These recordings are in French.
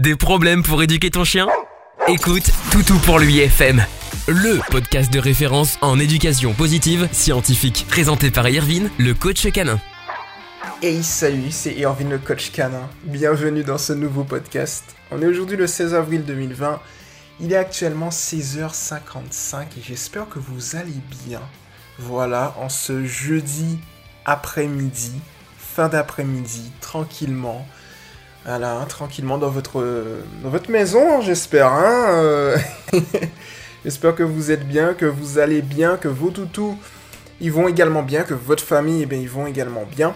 Des problèmes pour éduquer ton chien? Écoute Toutou pour lui FM, le podcast de référence en éducation positive scientifique, présenté par Irvine, le coach canin. Hey salut, c'est Irvine le coach canin. Bienvenue dans ce nouveau podcast. On est aujourd'hui le 16 avril 2020. Il est actuellement 16h55 et j'espère que vous allez bien. Voilà, en ce jeudi après-midi, fin d'après-midi, tranquillement. Voilà, tranquillement dans votre, maison, hein, j'espère. Hein euh. j'espère que vous êtes bien, que vous allez bien, que vos toutous ils vont également bien, que votre famille, eh bien, ils vont également bien.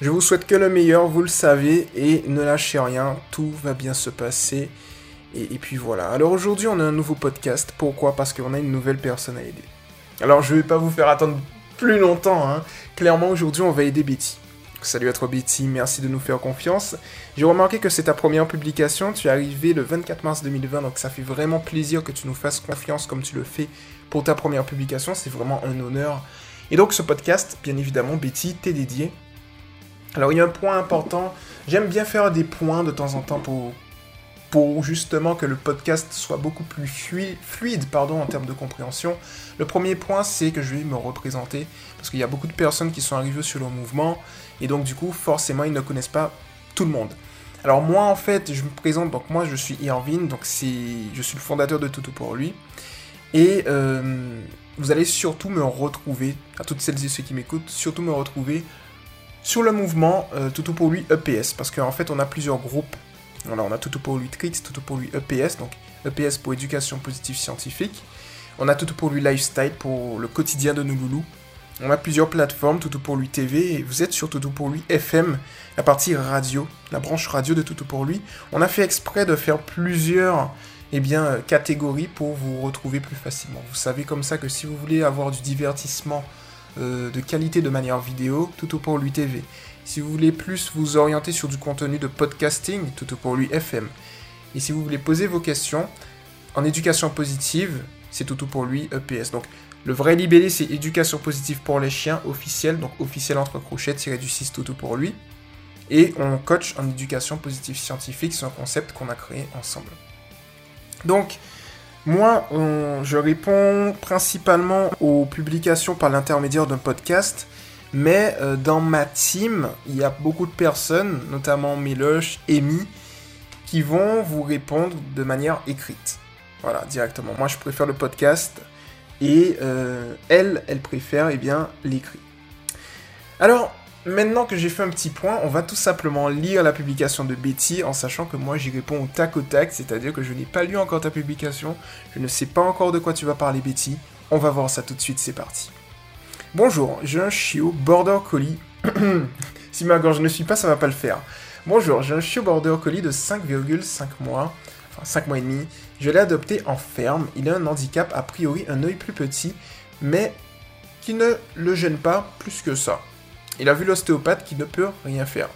Je vous souhaite que le meilleur, vous le savez, et ne lâchez rien, tout va bien se passer. Et, puis voilà. Alors aujourd'hui, on a un nouveau podcast. Pourquoi? Parce qu'on a une nouvelle personne à aider. Alors je vais pas vous faire attendre plus longtemps. Hein. Clairement, aujourd'hui, on va aider Betty. Salut à toi Betty, merci de nous faire confiance. J'ai remarqué que c'est ta première publication, tu es arrivé le 24 mars 2020, donc ça fait vraiment plaisir que tu nous fasses confiance comme tu le fais pour ta première publication, c'est vraiment un honneur. Et donc ce podcast, bien évidemment, Betty, t'est dédié. Alors il y a un point important, j'aime bien faire des points de temps en temps pour, pour justement que le podcast soit beaucoup plus fluide, en termes de compréhension. Le premier point, c'est que je vais me représenter, parce qu'il y a beaucoup de personnes qui sont arrivées sur le mouvement, et donc du coup, forcément, ils ne connaissent pas tout le monde. Alors moi, en fait, je me présente, donc moi, je suis Irvine, donc je suis le fondateur de Toto pour lui, et euh, vous allez surtout me retrouver, à toutes celles et ceux qui m'écoutent, surtout me retrouver sur le mouvement euh, pour lui EPS, parce qu'en fait, on a plusieurs groupes voilà, on a Toto pour lui Tricks, Toto pour lui EPS, donc EPS pour éducation positive scientifique. On a Toto pour lui Lifestyle pour le quotidien de nos loulous. On a plusieurs plateformes, Toto pour lui TV, et vous êtes sur Toto pour lui FM, la partie radio, la branche radio de Toto pour lui. On a fait exprès de faire plusieurs eh bien, euh, catégories pour vous retrouver plus facilement. Vous savez comme ça que si vous voulez avoir du divertissement euh, de qualité de manière vidéo, Toto pour lui TV. Si vous voulez plus vous orienter sur du contenu de podcasting, tout pour lui FM. Et si vous voulez poser vos questions en éducation positive, c'est tout pour lui EPS. Donc le vrai libellé c'est éducation positive pour les chiens officiel, donc officiel entre crochets tiré du 6 tout pour lui. Et on coach en éducation positive scientifique, c'est un concept qu'on a créé ensemble. Donc, moi, je réponds principalement aux publications par l'intermédiaire d'un podcast mais euh, dans ma team, il y a beaucoup de personnes, notamment Meloche, Amy, qui vont vous répondre de manière écrite. Voilà, directement. Moi, je préfère le podcast et euh, elle, elle préfère eh bien l'écrit. Alors, maintenant que j'ai fait un petit point, on va tout simplement lire la publication de Betty en sachant que moi j'y réponds au tac au tac, c'est-à-dire que je n'ai pas lu encore ta publication, je ne sais pas encore de quoi tu vas parler Betty. On va voir ça tout de suite, c'est parti. Bonjour, j'ai un chiot border collie. si ma gorge ne suit pas, ça va pas le faire. Bonjour, j'ai un chiot border collie de 5,5 mois, enfin 5 mois et demi. Je l'ai adopté en ferme. Il a un handicap, a priori un œil plus petit, mais qui ne le gêne pas plus que ça. Il a vu l'ostéopathe qui ne peut rien faire.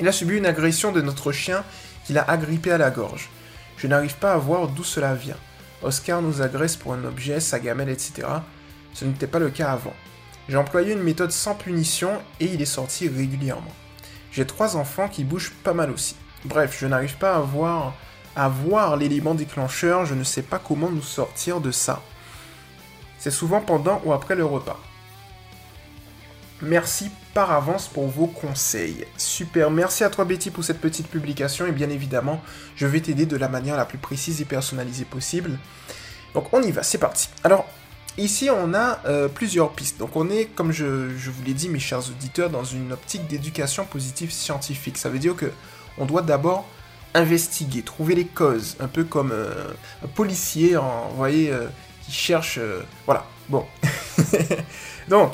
Il a subi une agression de notre chien qui l'a agrippé à la gorge. Je n'arrive pas à voir d'où cela vient. Oscar nous agresse pour un objet, sa gamelle, etc. Ce n'était pas le cas avant. J'ai employé une méthode sans punition et il est sorti régulièrement. J'ai trois enfants qui bougent pas mal aussi. Bref, je n'arrive pas à voir, à voir l'élément déclencheur, je ne sais pas comment nous sortir de ça. C'est souvent pendant ou après le repas. Merci par avance pour vos conseils. Super, merci à toi Betty pour cette petite publication et bien évidemment, je vais t'aider de la manière la plus précise et personnalisée possible. Donc on y va, c'est parti. Alors, Ici, on a euh, plusieurs pistes. Donc, on est, comme je, vous l'ai dit, mes chers auditeurs, dans une optique d'éducation positive scientifique. Ça veut dire que on doit d'abord investiguer, trouver les causes, un peu comme euh, un policier, vous voyez, euh, qui cherche. voilà. Bon. Donc,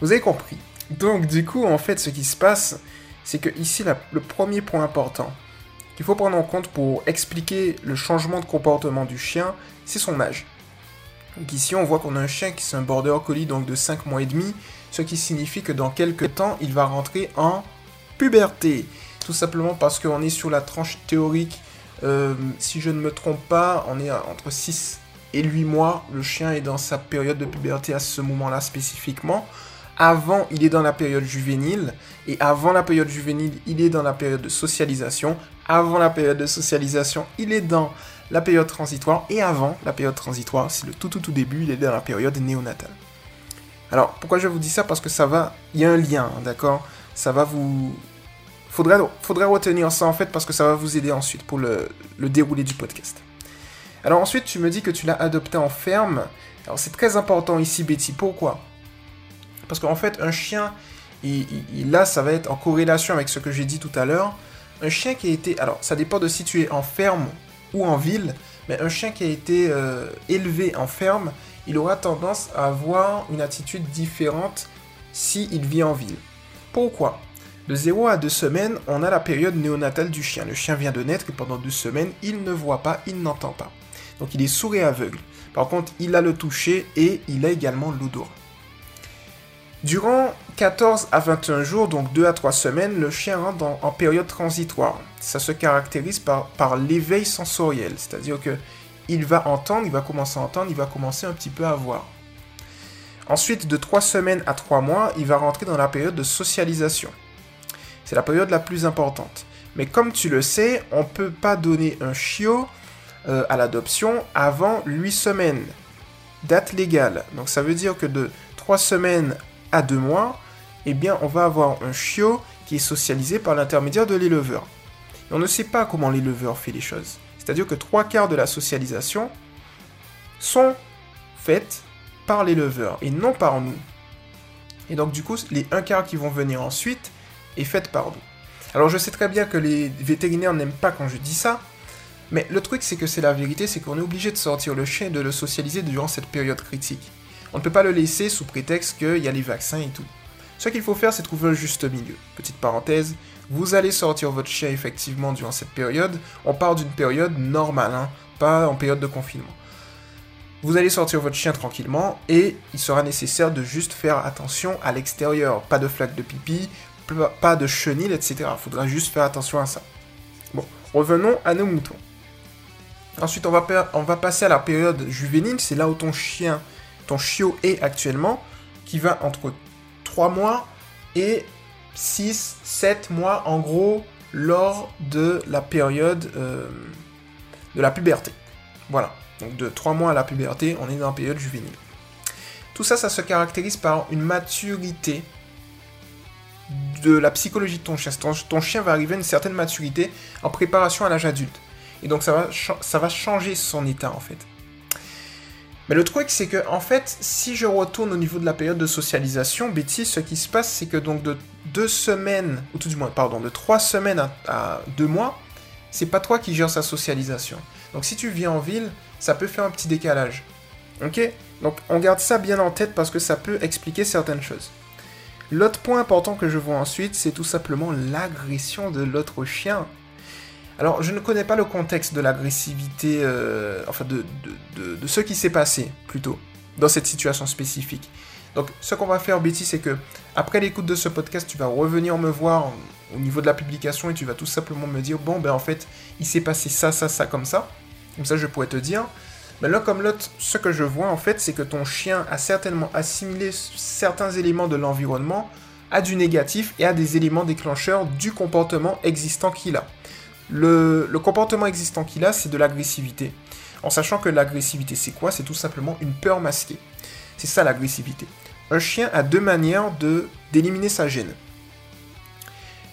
vous avez compris. Donc, du coup, en fait, ce qui se passe, c'est que ici, le premier point important qu'il faut prendre en compte pour expliquer le changement de comportement du chien, c'est son âge. Donc ici, on voit qu'on a un chien qui est un border collie donc de 5 mois et demi, ce qui signifie que dans quelques temps, il va rentrer en puberté. Tout simplement parce qu'on est sur la tranche théorique, euh, si je ne me trompe pas, on est entre 6 et 8 mois. Le chien est dans sa période de puberté à ce moment-là spécifiquement. avant, il est dans la période juvénile, et avant la période juvénile, il est dans la période de socialisation, avant la période de socialisation, il est dans la période transitoire, et avant la période transitoire, c'est le tout tout tout début, il est dans la période néonatale. Alors, pourquoi je vous dis ça? Parce que ça va, il y a un lien, hein, d'accord? Ça va vous... Faudrait, retenir ça en fait, parce que ça va vous aider ensuite pour le, le déroulé du podcast. Alors ensuite, tu me dis que tu l'as adopté en ferme. Alors c'est très important ici, Betty. Pourquoi? Parce qu'en fait, un chien, là, ça va être en corrélation avec ce que j'ai dit tout à l'heure. Un chien qui a été... Alors, ça dépend de si tu es en ferme ou en ville, mais un chien qui a été euh, élevé en ferme, il aura tendance à avoir une attitude différente s'il vit en ville. Pourquoi? De 0 à 2 semaines, on a la période néonatale du chien. Le chien vient de naître et pendant 2 semaines, il ne voit pas, il n'entend pas. Donc il est sourd et aveugle. Par contre, il a le toucher et il a également l'odorat. Durant 14 à 21 jours, donc 2 à 3 semaines, le chien rentre en période transitoire. Ça se caractérise par, l'éveil sensoriel, c'est-à-dire que il va entendre, il va commencer à entendre, il va commencer un petit peu à voir. Ensuite, de 3 semaines à 3 mois, il va rentrer dans la période de socialisation. C'est la période la plus importante. Mais comme tu le sais, on ne peut pas donner un chiot euh, à l'adoption avant 8 semaines. Date légale. Donc ça veut dire que de 3 semaines à 2 mois, eh bien on va avoir un chiot qui est socialisé par l'intermédiaire de l'éleveur. on ne sait pas comment l'éleveur fait les choses. C'est-à-dire que 3 quarts de la socialisation sont faites par l'éleveur et non par nous. Et donc du coup, les 1 quart qui vont venir ensuite est faite par nous. Alors je sais très bien que les vétérinaires n'aiment pas quand je dis ça, mais le truc, c'est que c'est la vérité, c'est qu'on est obligé de sortir le chien et de le socialiser durant cette période critique. On ne peut pas le laisser sous prétexte qu'il y a les vaccins et tout. Ce qu'il faut faire, c'est trouver un juste milieu. Petite parenthèse, vous allez sortir votre chien effectivement durant cette période. On part d'une période normale, hein, pas en période de confinement. Vous allez sortir votre chien tranquillement et il sera nécessaire de juste faire attention à l'extérieur. Pas de flaque de pipi, pas de chenilles, etc. Il faudra juste faire attention à ça. Bon, revenons à nos moutons. Ensuite, on va, on va passer à la période juvénile, c'est là où ton chien, ton chiot est actuellement, qui va entre 3 mois et 6, 7 mois en gros lors de la période euh, de la puberté. Voilà, donc de 3 mois à la puberté, on est dans la période juvénile. Tout ça, ça se caractérise par une maturité de la psychologie de ton chien. ton chien va arriver à une certaine maturité en préparation à l'âge adulte. Et donc ça va, ça va changer son état en fait. Mais le truc c'est que en fait, si je retourne au niveau de la période de socialisation, Betty, ce qui se passe c'est que donc de deux semaines, ou tout du moins, pardon, de trois semaines à, deux mois, c'est pas toi qui gères sa socialisation. Donc si tu vis en ville, ça peut faire un petit décalage. Ok? Donc on garde ça bien en tête parce que ça peut expliquer certaines choses. L'autre point important que je vois ensuite, c'est tout simplement l'agression de l'autre chien. Alors, je ne connais pas le contexte de l'agressivité, euh, enfin de, de, ce qui s'est passé, plutôt, dans cette situation spécifique. Donc, ce qu'on va faire, Betty, c'est que, après l'écoute de ce podcast, tu vas revenir me voir au niveau de la publication et tu vas tout simplement me dire, bon, ben en fait, il s'est passé ça, ça, ça, comme ça. Comme ça, je pourrais te dire. Mais l'un comme l'autre, ce que je vois, en fait, c'est que ton chien a certainement assimilé certains éléments de l'environnement à du négatif et à des éléments déclencheurs du comportement existant qu'il a. Le, comportement existant qu'il a, c'est de l'agressivité. En sachant que l'agressivité, c'est quoi? C'est tout simplement une peur masquée. C'est ça l'agressivité. Un chien a deux manières de d'éliminer sa gêne.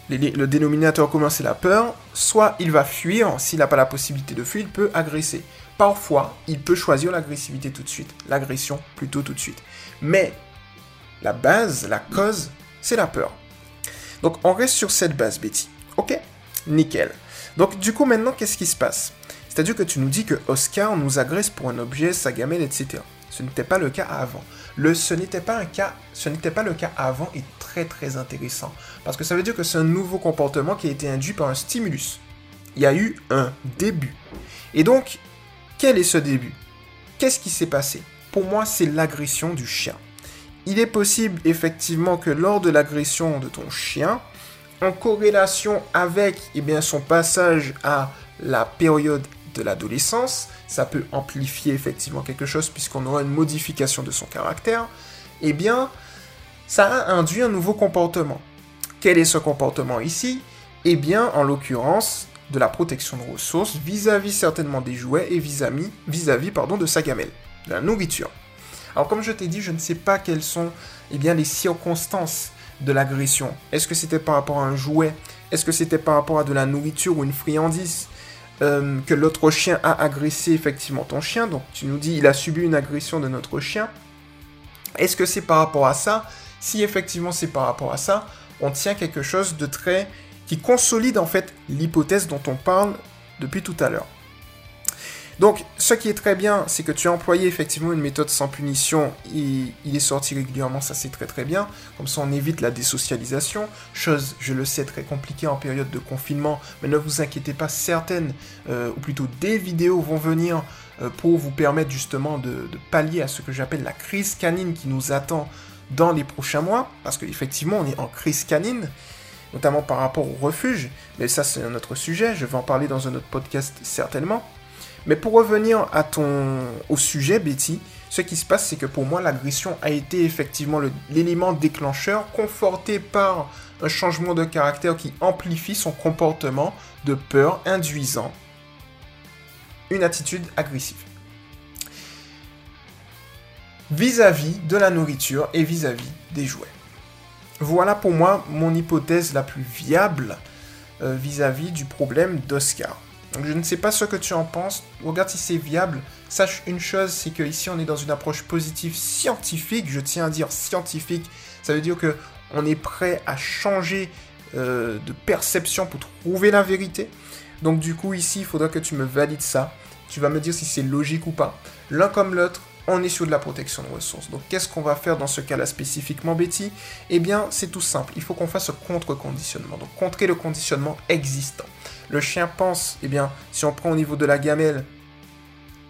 Le dénominateur commun, c'est la peur. Soit il va fuir, s'il n'a pas la possibilité de fuir, il peut agresser. Parfois, il peut choisir l'agressivité tout de suite. L'agression plutôt tout de suite. Mais la base, la cause, c'est la peur. Donc on reste sur cette base, Betty. Ok? Nickel. Donc du coup maintenant qu'est-ce qui se passe? C'est-à-dire que tu nous dis que Oscar nous agresse pour un objet, sa gamelle, etc. Ce n'était pas le cas avant. Ce n'était pas ce n'était pas le cas avant est très très intéressant parce que ça veut dire que c'est un nouveau comportement qui a été induit par un stimulus. Il y a eu un début. Et donc, quel est ce début? Qu'est-ce qui s'est passé? Pour moi, c'est l'agression du chien. Il est possible effectivement que lors de l'agression de ton chien, en corrélation avec eh son passage à la période de l'adolescence, ça peut amplifier effectivement quelque chose puisqu'on aura une modification de son caractère, eh bien, ça a induit un nouveau comportement. Quel est ce comportement ici? Eh bien, en l'occurrence, de la protection de ressources vis-à-vis certainement des jouets et vis-à-vis vis pardon, de sa gamelle, de la nourriture. Alors comme je t'ai dit, je ne sais pas quelles sont eh bien, les circonstances de l'agression. Est-ce que c'était par rapport à un jouet? Est-ce que c'était par rapport à de la nourriture ou une friandise? Euh, que l'autre chien a agressé effectivement ton chien Donc tu nous dis il a subi une agression de notre chien. Est-ce que c'est par rapport à ça? Si effectivement c'est par rapport à ça, on tient quelque chose de très qui consolide en fait l'hypothèse dont on parle depuis tout à l'heure. Donc, ce qui est très bien, c'est que tu as employé effectivement une méthode sans punition. Il, il est sorti régulièrement, ça c'est très très bien. Comme ça, on évite la désocialisation. Chose, je le sais, très compliquée en période de confinement. Mais ne vous inquiétez pas, certaines, euh, ou plutôt des vidéos vont venir euh, pour vous permettre justement de, de pallier à ce que j'appelle la crise canine qui nous attend dans les prochains mois. Parce qu'effectivement, on est en crise canine notamment par rapport au refuge, mais ça c'est un autre sujet, je vais en parler dans un autre podcast certainement. Mais pour revenir à ton, au sujet, Betty, ce qui se passe, c'est que pour moi, l'agression a été effectivement l'élément déclencheur, conforté par un changement de caractère qui amplifie son comportement de peur, induisant une attitude agressive. Vis-à-vis -vis de la nourriture et vis-à-vis -vis des jouets. Voilà pour moi mon hypothèse la plus viable euh, vis-à-vis du problème d'Oscar. Donc je ne sais pas ce que tu en penses. Regarde si c'est viable. Sache une chose, c'est que ici on est dans une approche positive scientifique. Je tiens à dire scientifique. Ça veut dire que on est prêt à changer euh, de perception pour trouver la vérité. Donc du coup ici, il faudra que tu me valides ça. Tu vas me dire si c'est logique ou pas. L'un comme l'autre, on est sur de la protection de ressources. Donc qu'est-ce qu'on va faire dans ce cas-là spécifiquement, Betty? Eh bien, c'est tout simple. Il faut qu'on fasse contre-conditionnement. Donc contrer le conditionnement existant. Le chien pense, eh bien, si on prend au niveau de la gamelle,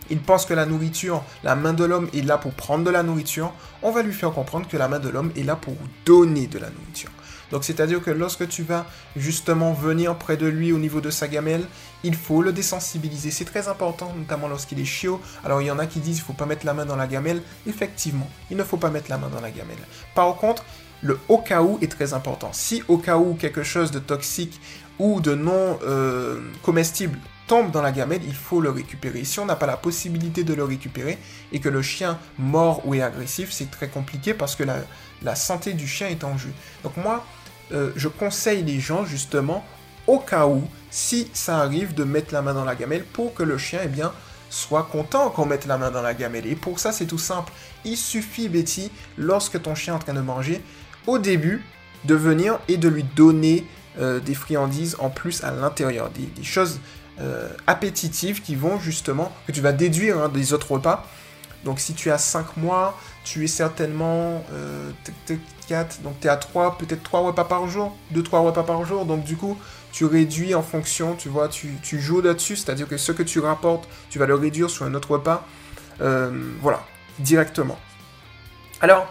il pense que la nourriture, la main de l'homme est là pour prendre de la nourriture. On va lui faire comprendre que la main de l'homme est là pour donner de la nourriture. Donc c'est-à-dire que lorsque tu vas justement venir près de lui au niveau de sa gamelle, il faut le désensibiliser. C'est très important, notamment lorsqu'il est chiot. Alors il y en a qui disent qu'il ne faut pas mettre la main dans la gamelle. Effectivement, il ne faut pas mettre la main dans la gamelle. Par contre, le au cas où est très important. Si au cas où quelque chose de toxique ou de non euh, comestible tombe dans la gamelle, il faut le récupérer. Si on n'a pas la possibilité de le récupérer et que le chien mord ou est agressif, c'est très compliqué parce que la, la santé du chien est en jeu. Donc moi, euh, je conseille les gens justement, au cas où, si ça arrive, de mettre la main dans la gamelle pour que le chien, eh bien, soit content qu'on mette la main dans la gamelle. Et pour ça, c'est tout simple. Il suffit, Betty, lorsque ton chien est en train de manger, au début, de venir et de lui donner euh, des friandises en plus à l'intérieur, des, choses euh, appétitives qui vont justement, que tu vas déduire hein, des autres repas. Donc si tu as 5 mois, tu es certainement euh, 4, donc tu es à 3, peut-être 3 repas par jour, 2-3 repas par jour, donc du coup, tu réduis en fonction, tu vois, tu, tu joues là-dessus, c'est-à-dire que ce que tu rapportes, tu vas le réduire sur un autre repas, euh, voilà, directement. Alors,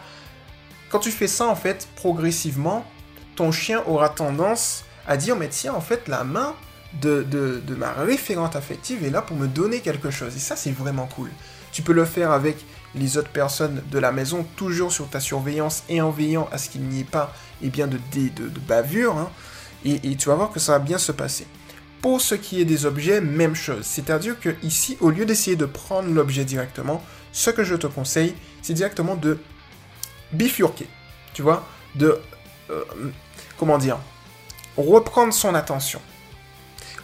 quand tu fais ça, en fait, progressivement, ton chien aura tendance à dire, mais tiens, en fait, la main de, ma référente affective est là pour me donner quelque chose, et ça, c'est vraiment cool. Tu peux le faire avec les autres personnes de la maison, toujours sur ta surveillance et en veillant à ce qu'il n'y ait pas eh bien, de, de, de bavure. Hein. et, tu vas voir que ça va bien se passer. Pour ce qui est des objets, même chose. C'est-à-dire que ici, au lieu d'essayer de prendre l'objet directement, ce que je te conseille, c'est directement de bifurquer. Tu vois? De... Euh, comment dire Reprendre son attention.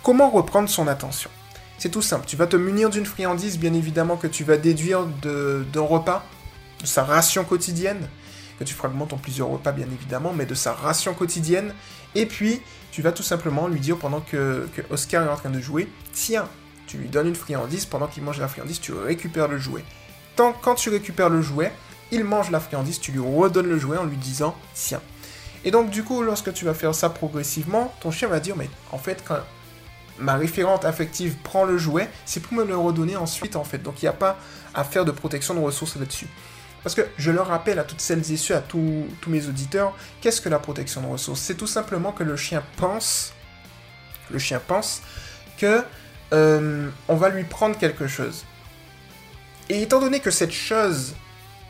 Comment reprendre son attention? C'est tout simple. Tu vas te munir d'une friandise, bien évidemment, que tu vas déduire d'un repas, de sa ration quotidienne, que tu fragmentes en plusieurs repas, bien évidemment, mais de sa ration quotidienne. Et puis, tu vas tout simplement lui dire pendant que, Oscar est en train de jouer, tiens, tu lui donnes une friandise, pendant qu'il mange la friandise, tu récupères le jouet. Tant, quand tu récupères le jouet, il mange la friandise, tu lui redonnes le jouet en lui disant, tiens. Et donc, du coup, lorsque tu vas faire ça progressivement, ton chien va dire, mais en fait, quand, ma référente affective prend le jouet, c'est pour me le redonner ensuite en fait. Donc il n'y a pas à faire de protection de ressources là-dessus. Parce que je le rappelle à toutes celles et ceux, à tous, mes auditeurs, qu'est-ce que la protection de ressources? C'est tout simplement que le chien pense, le chien pense que euh, on va lui prendre quelque chose. Et étant donné que cette chose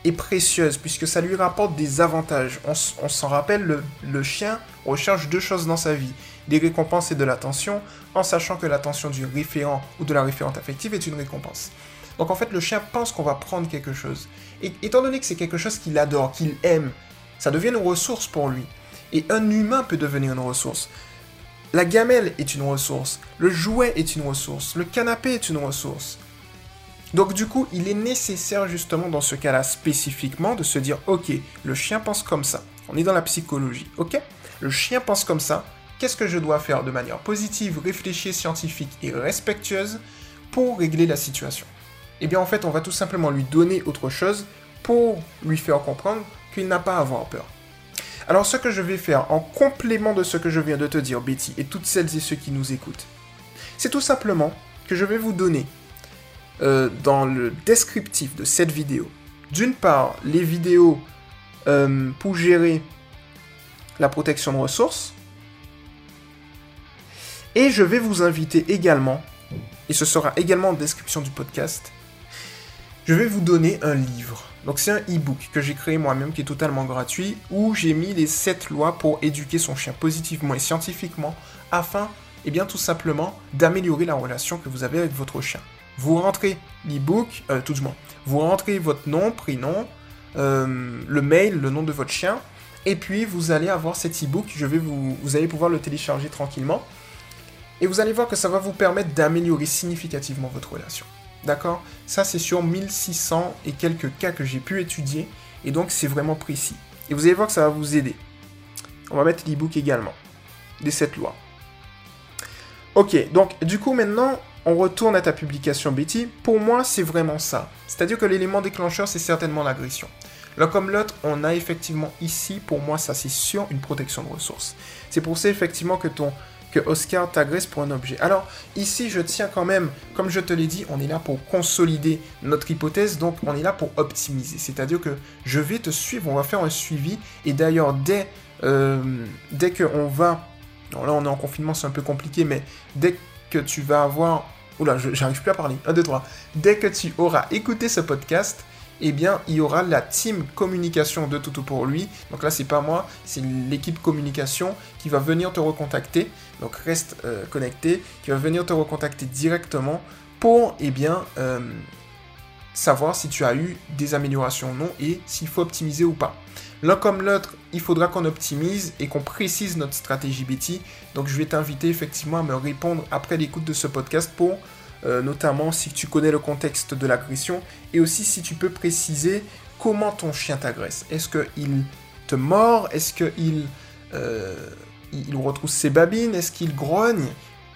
est précieuse puisque ça lui rapporte des avantages. On, s'en rappelle, le, le, chien recherche deux choses dans sa vie, des récompenses et de l'attention, en sachant que l'attention du référent ou de la référente affective est une récompense. Donc en fait, le chien pense qu'on va prendre quelque chose. Et étant donné que c'est quelque chose qu'il adore, qu'il aime, ça devient une ressource pour lui. Et un humain peut devenir une ressource. La gamelle est une ressource, le jouet est une ressource, le canapé est une ressource. Donc du coup, il est nécessaire justement dans ce cas-là spécifiquement de se dire, ok, le chien pense comme ça. On est dans la psychologie, ok? Le chien pense comme ça. Qu'est-ce que je dois faire de manière positive, réfléchie, scientifique et respectueuse pour régler la situation? Eh bien en fait, on va tout simplement lui donner autre chose pour lui faire comprendre qu'il n'a pas à avoir peur. Alors ce que je vais faire en complément de ce que je viens de te dire, Betty, et toutes celles et ceux qui nous écoutent, c'est tout simplement que je vais vous donner euh, dans le descriptif de cette vidéo, d'une part, les vidéos euh, pour gérer la protection de ressources, et je vais vous inviter également, et ce sera également en description du podcast, je vais vous donner un livre. Donc c'est un e-book que j'ai créé moi-même qui est totalement gratuit où j'ai mis les 7 lois pour éduquer son chien positivement et scientifiquement afin, et eh bien tout simplement, d'améliorer la relation que vous avez avec votre chien. Vous rentrez l'e-book, euh, tout du moins, vous rentrez votre nom, prénom, euh, le mail, le nom de votre chien, et puis vous allez avoir cet e-book, je vais vous, allez pouvoir le télécharger tranquillement, et vous allez voir que ça va vous permettre d'améliorer significativement votre relation. D'accord? Ça, c'est sur 1600 et quelques cas que j'ai pu étudier. Et donc, c'est vraiment précis. Et vous allez voir que ça va vous aider. On va mettre l'e-book également. Des 7 lois. Ok, donc du coup, maintenant, on retourne à ta publication, Betty. Pour moi, c'est vraiment ça. C'est-à-dire que l'élément déclencheur, c'est certainement l'agression. L'un comme l'autre, on a effectivement ici, pour moi, ça c'est sûr, une protection de ressources. C'est pour ça effectivement que ton que Oscar t'agresse pour un objet. Alors ici, je tiens quand même, comme je te l'ai dit, on est là pour consolider notre hypothèse, donc on est là pour optimiser. C'est-à-dire que je vais te suivre, on va faire un suivi, et d'ailleurs, dès, euh, dès qu'on va... Non, là, on est en confinement, c'est un peu compliqué, mais dès que tu vas avoir... Oula, j'arrive plus à parler. 1, 2, 3. Dès que tu auras écouté ce podcast, eh bien, il y aura la team communication de Toutou pour lui. Donc là, c'est pas moi, c'est l'équipe communication qui va venir te recontacter. Donc reste euh, connecté, qui va venir te recontacter directement pour, eh bien, euh, savoir si tu as eu des améliorations ou non et s'il faut optimiser ou pas. L'un comme l'autre, il faudra qu'on optimise et qu'on précise notre stratégie Betty. Donc je vais t'inviter effectivement à me répondre après l'écoute de ce podcast pour euh, notamment si tu connais le contexte de l'agression, et aussi si tu peux préciser comment ton chien t'agresse. Est-ce qu'il te mord? Est-ce qu'il euh, il retrousse ses babines? Est-ce qu'il grogne?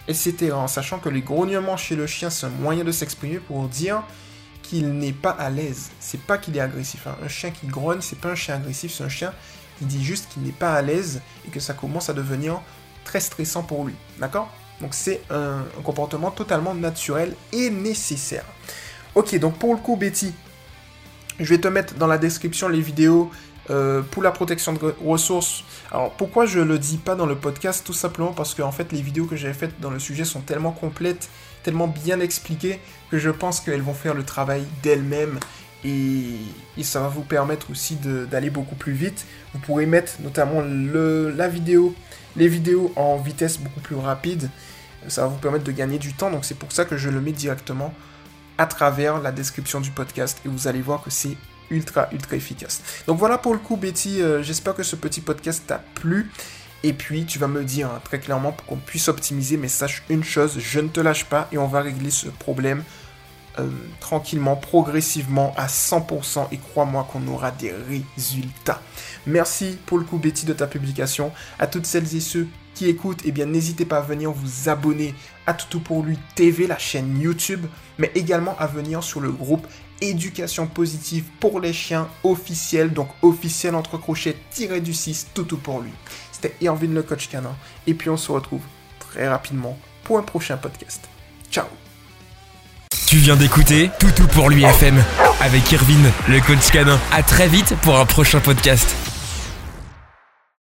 Etc. En sachant que les grognements chez le chien, c'est un moyen de s'exprimer pour dire qu'il n'est pas à l'aise. C'est pas qu'il est agressif. Hein. Un chien qui grogne, c'est pas un chien agressif, c'est un chien qui dit juste qu'il n'est pas à l'aise et que ça commence à devenir très stressant pour lui. D'accord? Donc c'est un, comportement totalement naturel et nécessaire. Ok, donc pour le coup, Betty, je vais te mettre dans la description les vidéos euh, pour la protection de ressources. Alors pourquoi je le dis pas dans le podcast Tout simplement parce que en fait les vidéos que j'ai faites dans le sujet sont tellement complètes, tellement bien expliquées que je pense qu'elles vont faire le travail d'elles-mêmes et, ça va vous permettre aussi d'aller beaucoup plus vite. Vous pourrez mettre notamment la vidéo les vidéos en vitesse beaucoup plus rapide. Ça va vous permettre de gagner du temps, donc c'est pour ça que je le mets directement à travers la description du podcast et vous allez voir que c'est ultra ultra efficace. Donc voilà pour le coup Betty, euh, j'espère que ce petit podcast t'a plu. Et puis tu vas me dire hein, très clairement pour qu'on puisse optimiser, mais sache une chose, je ne te lâche pas et on va régler ce problème euh, tranquillement, progressivement, à 100%, et crois-moi qu'on aura des résultats. Merci pour le coup Betty de ta publication. À toutes celles et ceux qui écoutent, eh bien n'hésitez pas à venir vous abonner à Toutou pour lui TV, la chaîne YouTube, mais également à venir sur le groupe Éducation positive pour les chiens officiel, donc officiel entre crochets tiré du 6, Toutou pour lui. C'était Irvin le coach canin, et puis on se retrouve très rapidement pour un prochain podcast. Ciao tu viens d'écouter Toutou pour lui FM avec Irvine, le coach canin. À très vite pour un prochain podcast.